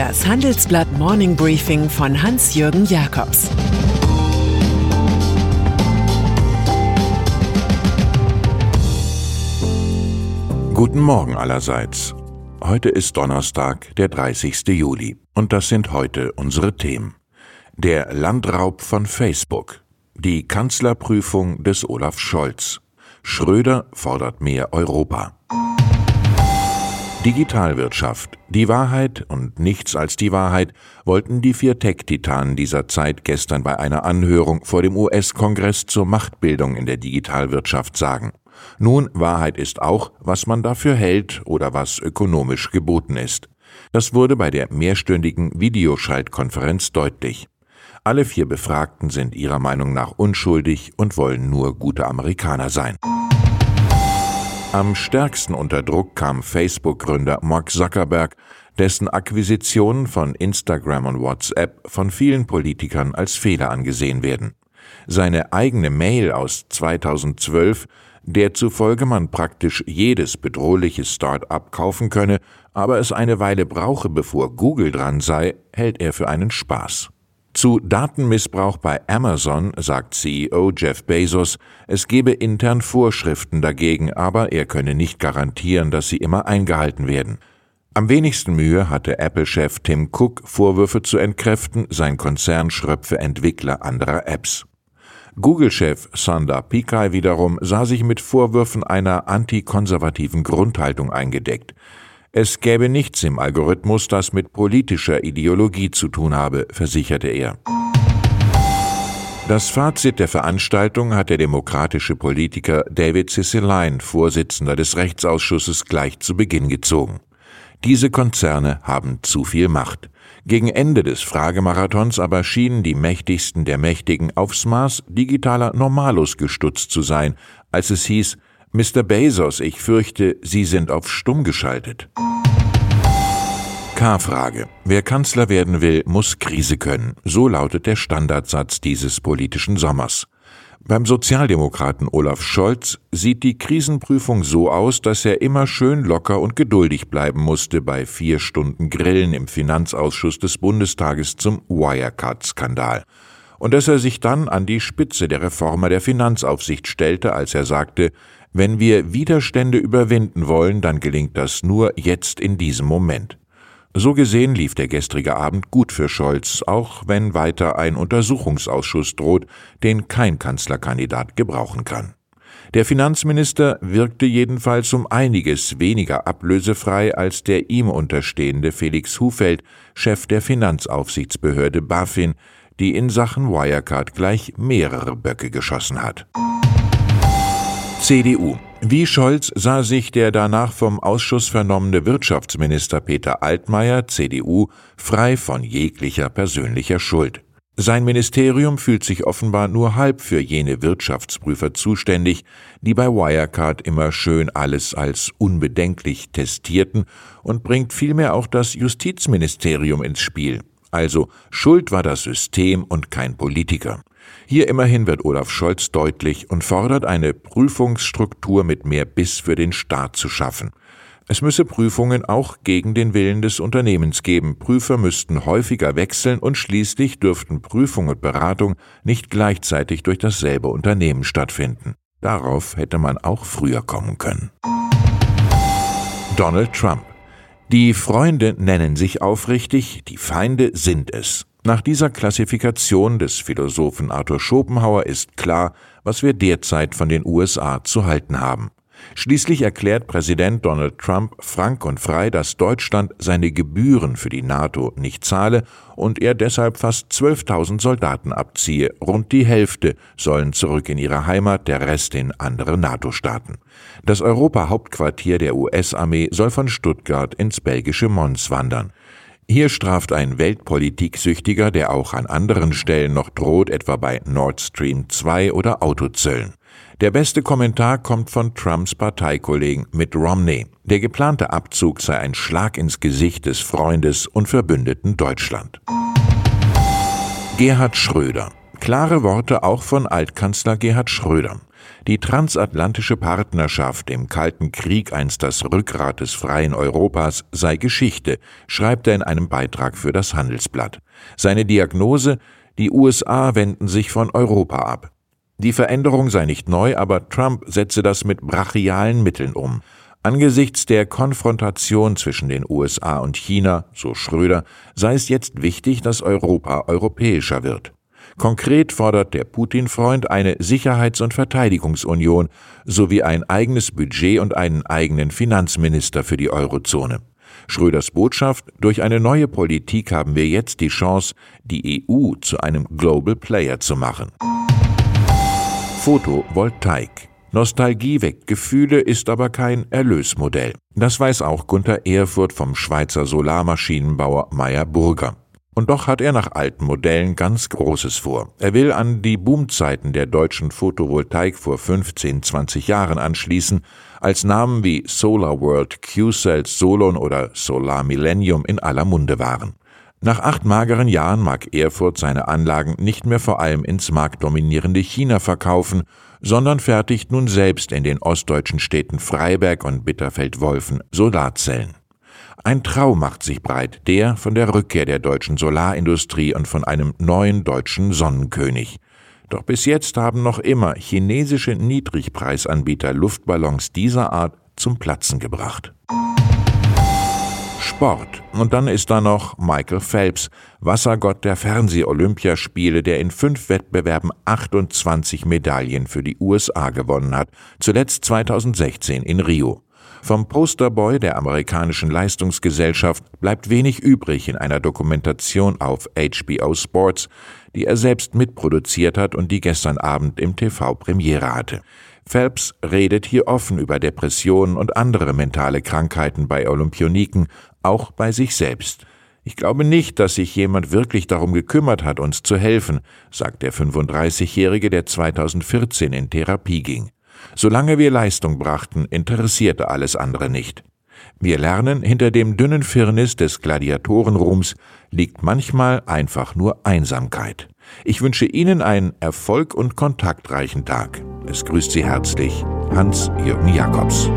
Das Handelsblatt Morning Briefing von Hans-Jürgen Jakobs Guten Morgen allerseits. Heute ist Donnerstag, der 30. Juli, und das sind heute unsere Themen. Der Landraub von Facebook, die Kanzlerprüfung des Olaf Scholz, Schröder fordert mehr Europa. Digitalwirtschaft. Die Wahrheit und nichts als die Wahrheit wollten die vier Tech-Titanen dieser Zeit gestern bei einer Anhörung vor dem US-Kongress zur Machtbildung in der Digitalwirtschaft sagen. Nun, Wahrheit ist auch, was man dafür hält oder was ökonomisch geboten ist. Das wurde bei der mehrstündigen Videoschaltkonferenz deutlich. Alle vier Befragten sind ihrer Meinung nach unschuldig und wollen nur gute Amerikaner sein. Am stärksten unter Druck kam Facebook-Gründer Mark Zuckerberg, dessen Akquisitionen von Instagram und WhatsApp von vielen Politikern als Fehler angesehen werden. Seine eigene Mail aus 2012, der zufolge man praktisch jedes bedrohliche Start-up kaufen könne, aber es eine Weile brauche, bevor Google dran sei, hält er für einen Spaß. Zu Datenmissbrauch bei Amazon sagt CEO Jeff Bezos, es gebe intern Vorschriften dagegen, aber er könne nicht garantieren, dass sie immer eingehalten werden. Am wenigsten Mühe hatte Apple-Chef Tim Cook, Vorwürfe zu entkräften, sein Konzern schröpfe Entwickler anderer Apps. Google-Chef Sundar Pichai wiederum sah sich mit Vorwürfen einer antikonservativen Grundhaltung eingedeckt. Es gäbe nichts im Algorithmus, das mit politischer Ideologie zu tun habe, versicherte er. Das Fazit der Veranstaltung hat der demokratische Politiker David Cicilline, Vorsitzender des Rechtsausschusses, gleich zu Beginn gezogen. Diese Konzerne haben zu viel Macht. Gegen Ende des Fragemarathons aber schienen die Mächtigsten der Mächtigen aufs Maß digitaler Normalus gestutzt zu sein, als es hieß, Mr. Bezos, ich fürchte, Sie sind auf stumm geschaltet. K-Frage. Wer Kanzler werden will, muss Krise können. So lautet der Standardsatz dieses politischen Sommers. Beim Sozialdemokraten Olaf Scholz sieht die Krisenprüfung so aus, dass er immer schön locker und geduldig bleiben musste bei vier Stunden Grillen im Finanzausschuss des Bundestages zum Wirecard-Skandal und dass er sich dann an die Spitze der Reformer der Finanzaufsicht stellte, als er sagte, wenn wir Widerstände überwinden wollen, dann gelingt das nur jetzt in diesem Moment. So gesehen lief der gestrige Abend gut für Scholz, auch wenn weiter ein Untersuchungsausschuss droht, den kein Kanzlerkandidat gebrauchen kann. Der Finanzminister wirkte jedenfalls um einiges weniger ablösefrei als der ihm unterstehende Felix Hufeld, Chef der Finanzaufsichtsbehörde BaFin, die in Sachen Wirecard gleich mehrere Böcke geschossen hat. CDU. Wie Scholz sah sich der danach vom Ausschuss vernommene Wirtschaftsminister Peter Altmaier, CDU, frei von jeglicher persönlicher Schuld. Sein Ministerium fühlt sich offenbar nur halb für jene Wirtschaftsprüfer zuständig, die bei Wirecard immer schön alles als unbedenklich testierten und bringt vielmehr auch das Justizministerium ins Spiel. Also Schuld war das System und kein Politiker. Hier immerhin wird Olaf Scholz deutlich und fordert eine Prüfungsstruktur mit mehr Biss für den Staat zu schaffen. Es müsse Prüfungen auch gegen den Willen des Unternehmens geben. Prüfer müssten häufiger wechseln und schließlich dürften Prüfung und Beratung nicht gleichzeitig durch dasselbe Unternehmen stattfinden. Darauf hätte man auch früher kommen können. Donald Trump die Freunde nennen sich aufrichtig, die Feinde sind es. Nach dieser Klassifikation des Philosophen Arthur Schopenhauer ist klar, was wir derzeit von den USA zu halten haben. Schließlich erklärt Präsident Donald Trump frank und frei, dass Deutschland seine Gebühren für die NATO nicht zahle und er deshalb fast 12.000 Soldaten abziehe. Rund die Hälfte sollen zurück in ihre Heimat, der Rest in andere NATO-Staaten. Das Europa-Hauptquartier der US-Armee soll von Stuttgart ins belgische Mons wandern. Hier straft ein Weltpolitiksüchtiger, der auch an anderen Stellen noch droht, etwa bei Nord Stream 2 oder Autozöllen. Der beste Kommentar kommt von Trumps Parteikollegen Mitt Romney. Der geplante Abzug sei ein Schlag ins Gesicht des Freundes und Verbündeten Deutschland. Gerhard Schröder. Klare Worte auch von Altkanzler Gerhard Schröder. Die transatlantische Partnerschaft im Kalten Krieg einst das Rückgrat des freien Europas sei Geschichte, schreibt er in einem Beitrag für das Handelsblatt. Seine Diagnose Die USA wenden sich von Europa ab. Die Veränderung sei nicht neu, aber Trump setze das mit brachialen Mitteln um. Angesichts der Konfrontation zwischen den USA und China, so Schröder, sei es jetzt wichtig, dass Europa europäischer wird. Konkret fordert der Putin-Freund eine Sicherheits- und Verteidigungsunion sowie ein eigenes Budget und einen eigenen Finanzminister für die Eurozone. Schröders Botschaft, durch eine neue Politik haben wir jetzt die Chance, die EU zu einem Global Player zu machen. Photovoltaik. Nostalgie weg Gefühle ist aber kein Erlösmodell. Das weiß auch Gunther Erfurt vom Schweizer Solarmaschinenbauer Meyer Burger. Und doch hat er nach alten Modellen ganz Großes vor. Er will an die Boomzeiten der deutschen Photovoltaik vor 15, 20 Jahren anschließen, als Namen wie Solar World, Q-Cells, Solon oder Solar Millennium in aller Munde waren. Nach acht mageren Jahren mag Erfurt seine Anlagen nicht mehr vor allem ins marktdominierende China verkaufen, sondern fertigt nun selbst in den ostdeutschen Städten Freiberg und Bitterfeld-Wolfen Solarzellen. Ein Traum macht sich breit, der von der Rückkehr der deutschen Solarindustrie und von einem neuen deutschen Sonnenkönig. Doch bis jetzt haben noch immer chinesische Niedrigpreisanbieter Luftballons dieser Art zum Platzen gebracht. Sport. Und dann ist da noch Michael Phelps, Wassergott der Fernseh-Olympiaspiele, der in fünf Wettbewerben 28 Medaillen für die USA gewonnen hat, zuletzt 2016 in Rio. Vom Posterboy der amerikanischen Leistungsgesellschaft bleibt wenig übrig in einer Dokumentation auf HBO Sports, die er selbst mitproduziert hat und die gestern Abend im TV Premiere hatte. Phelps redet hier offen über Depressionen und andere mentale Krankheiten bei Olympioniken, auch bei sich selbst. Ich glaube nicht, dass sich jemand wirklich darum gekümmert hat, uns zu helfen, sagt der 35-Jährige, der 2014 in Therapie ging. Solange wir Leistung brachten, interessierte alles andere nicht. Wir lernen, hinter dem dünnen Firnis des Gladiatorenruhms liegt manchmal einfach nur Einsamkeit. Ich wünsche Ihnen einen Erfolg und kontaktreichen Tag. Es grüßt Sie herzlich Hans-Jürgen Jakobs.